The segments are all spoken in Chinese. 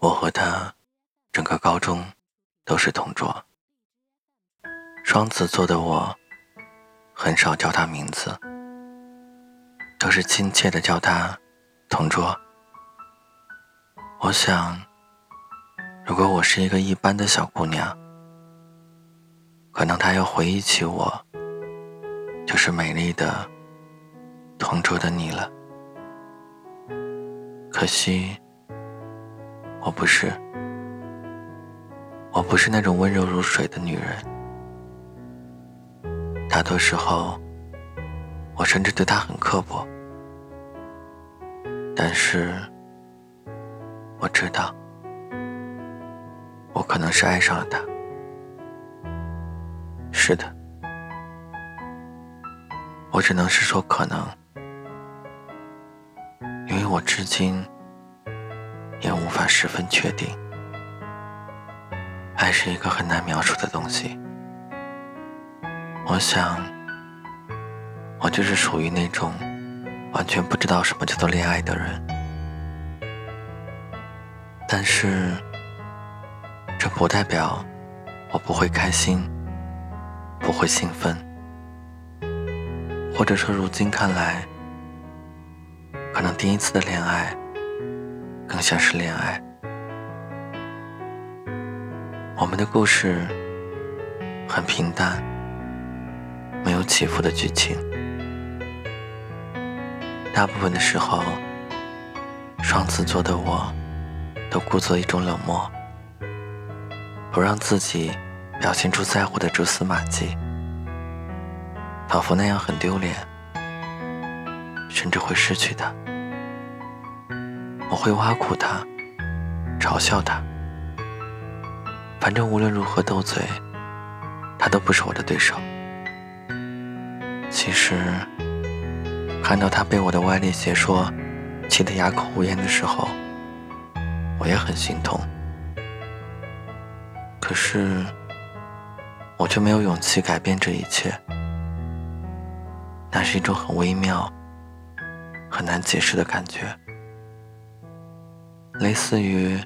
我和他整个高中都是同桌。双子座的我很少叫他名字，都是亲切的叫他同桌。我想，如果我是一个一般的小姑娘，可能他要回忆起我，就是美丽的同桌的你了。可惜，我不是，我不是那种温柔如水的女人。大多时候，我甚至对她很刻薄。但是，我知道，我可能是爱上了她。是的，我只能是说可能。因为我至今也无法十分确定，爱是一个很难描述的东西。我想，我就是属于那种完全不知道什么叫做恋爱的人。但是，这不代表我不会开心，不会兴奋，或者说，如今看来。可能第一次的恋爱，更像是恋爱。我们的故事很平淡，没有起伏的剧情。大部分的时候，双子座的我，都故作一种冷漠，不让自己表现出在乎的蛛丝马迹，仿佛那样很丢脸。甚至会失去他，我会挖苦他，嘲笑他，反正无论如何斗嘴，他都不是我的对手。其实，看到他被我的歪理邪说气得哑口无言的时候，我也很心痛。可是，我却没有勇气改变这一切。那是一种很微妙。很难解释的感觉，类似于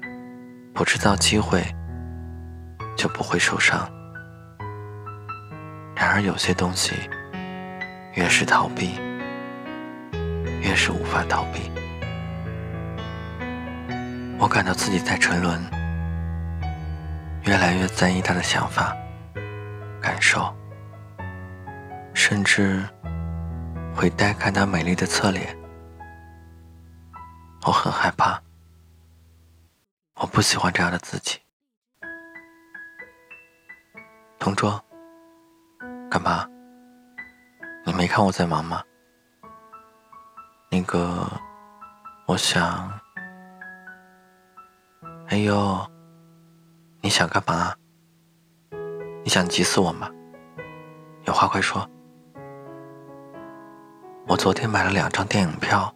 不制造机会就不会受伤。然而有些东西越是逃避，越是无法逃避。我感到自己在沉沦，越来越在意他的想法、感受，甚至会呆看他美丽的侧脸。我很害怕，我不喜欢这样的自己。同桌，干嘛？你没看我在忙吗？那个，我想……哎呦，你想干嘛？你想急死我吗？有话快说。我昨天买了两张电影票。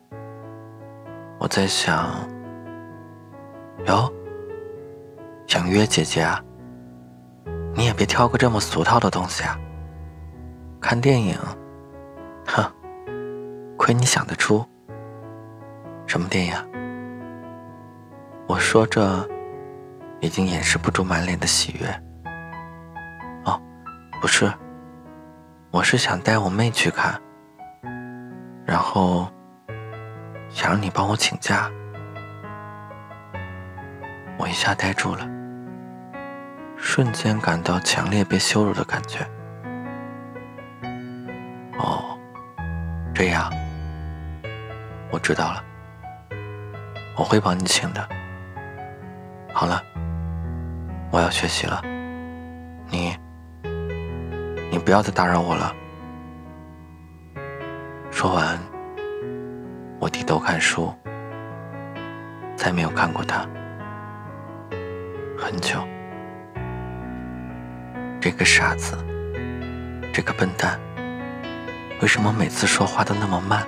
我在想，哟，想约姐姐啊？你也别挑个这么俗套的东西啊！看电影，哼，亏你想得出。什么电影？我说着，已经掩饰不住满脸的喜悦。哦，不是，我是想带我妹去看，然后。想让你帮我请假，我一下呆住了，瞬间感到强烈被羞辱的感觉。哦，这样，我知道了，我会帮你请的。好了，我要学习了，你，你不要再打扰我了。说完。我低头看书，再没有看过他很久。这个傻子，这个笨蛋，为什么每次说话都那么慢，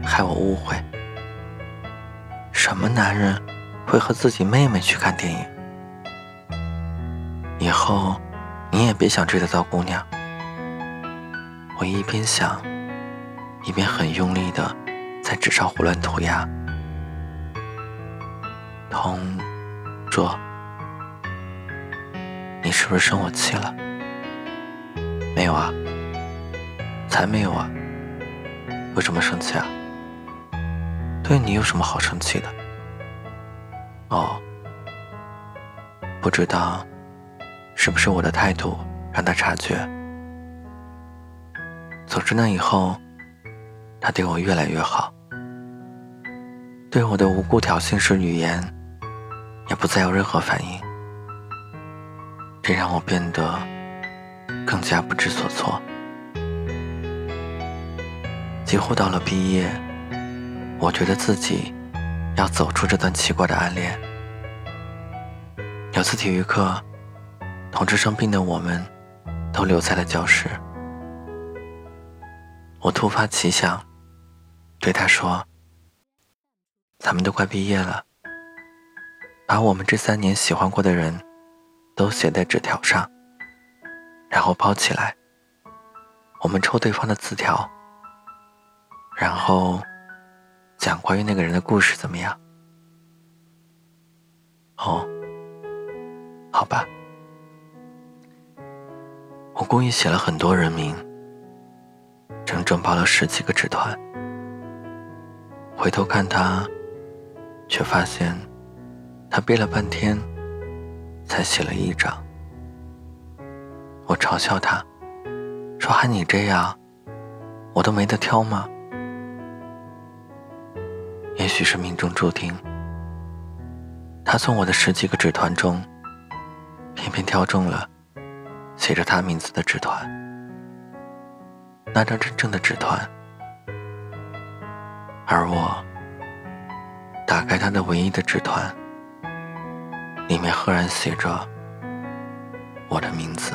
害我误会？什么男人会和自己妹妹去看电影？以后你也别想追得到姑娘。我一边想，一边很用力的。在纸上胡乱涂鸦，同桌，你是不是生我气了？没有啊，才没有啊！为什么生气啊？对你有什么好生气的？哦，不知道是不是我的态度让他察觉。总之那以后，他对我越来越好，对我的无故挑衅式语言也不再有任何反应，这让我变得更加不知所措。几乎到了毕业，我觉得自己要走出这段奇怪的暗恋。有次体育课，同桌生病的我们都留在了教室。我突发奇想，对他说：“咱们都快毕业了，把我们这三年喜欢过的人都写在纸条上，然后包起来。我们抽对方的字条，然后讲关于那个人的故事，怎么样？”哦，好吧，我故意写了很多人名。整整包了十几个纸团，回头看他，却发现他憋了半天才写了一张。我嘲笑他，说：“还你这样，我都没得挑吗？”也许是命中注定，他从我的十几个纸团中，偏偏挑中了写着他名字的纸团。那张真正的纸团，而我打开他的唯一的纸团，里面赫然写着我的名字。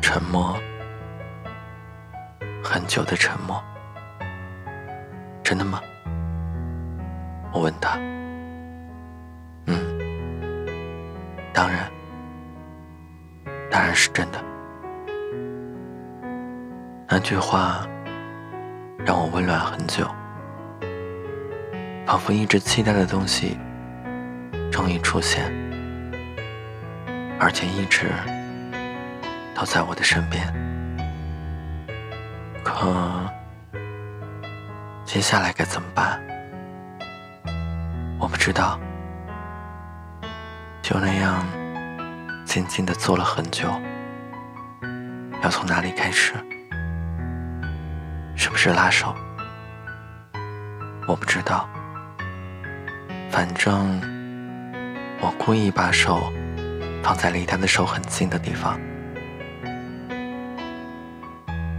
沉默，很久的沉默。真的吗？我问他。嗯，当然，当然是真的。那句话让我温暖很久，仿佛一直期待的东西终于出现，而且一直都在我的身边。可接下来该怎么办？我不知道。就那样静静的坐了很久，要从哪里开始？是不是拉手？我不知道。反正我故意把手放在离他的手很近的地方。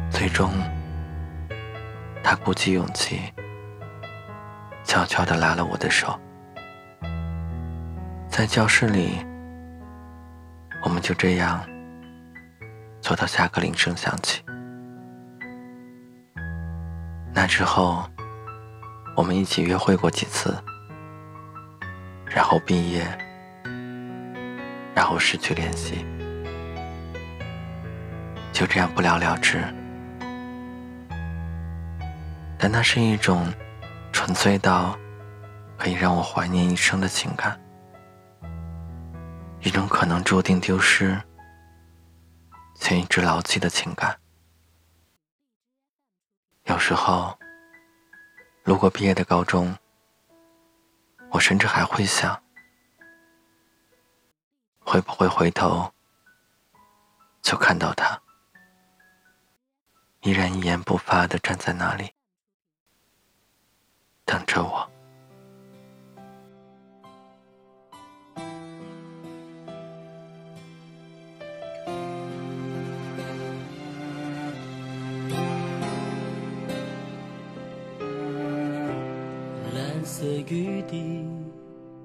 最终，他鼓起勇气，悄悄地拉了我的手。在教室里，我们就这样坐到下课铃声响起。那之后，我们一起约会过几次，然后毕业，然后失去联系，就这样不了了之。但那是一种纯粹到可以让我怀念一生的情感，一种可能注定丢失却一直牢记的情感。有时候，路过毕业的高中，我甚至还会想，会不会回头就看到他，依然一言不发的站在那里，等着我。蓝色雨滴，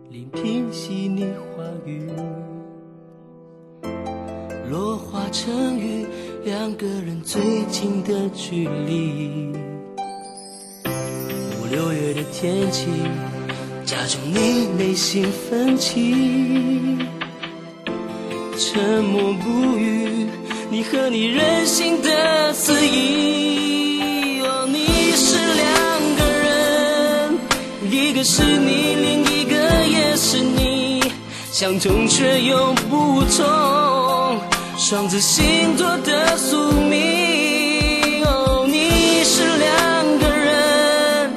连片细腻话语，落花成雨，两个人最近的距离。五六月的天气，加重你内心分歧。沉默不语，你和你任性的肆意。哦，你是两个人，一个是你，另一个也是你，相同却又不同，双子星座的宿命。哦，你是两个人，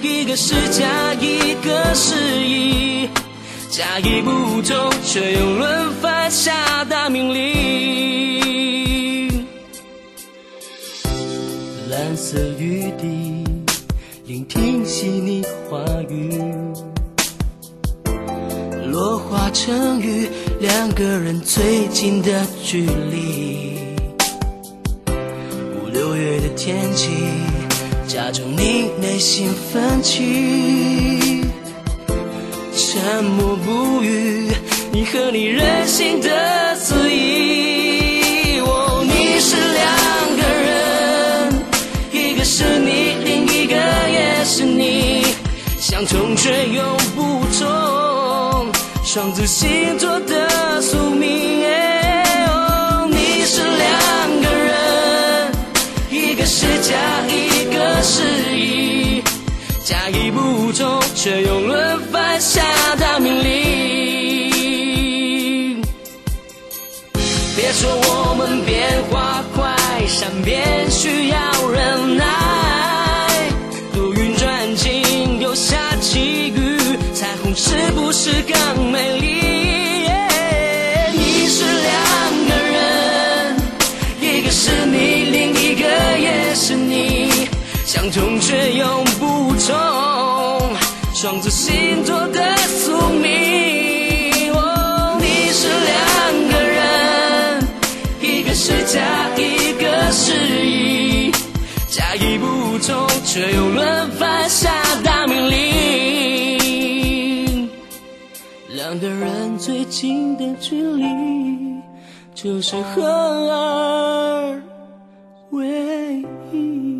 一个是甲，一个是乙，甲乙不同，却又轮番下达命令。蓝色雨滴。聆听细腻话语，落花成雨，两个人最近的距离。五六月的天气，假装你内心奋起，沉默不语，你和你任性的肆意。哦，你是两个人，一个是你，另一个也是你，相同却又不同，双子星座的却又轮番下达命令。别说我们变化快，善变需要忍耐。多云转晴又下起雨，彩虹是不是更美丽？你是两个人，一个是你，另一个也是你，相同却同，双子星座的宿命。哦，你是两个人，一个是假，一个是乙，甲乙不同，却又轮番下达命令。两个人最近的距离，就是合二为一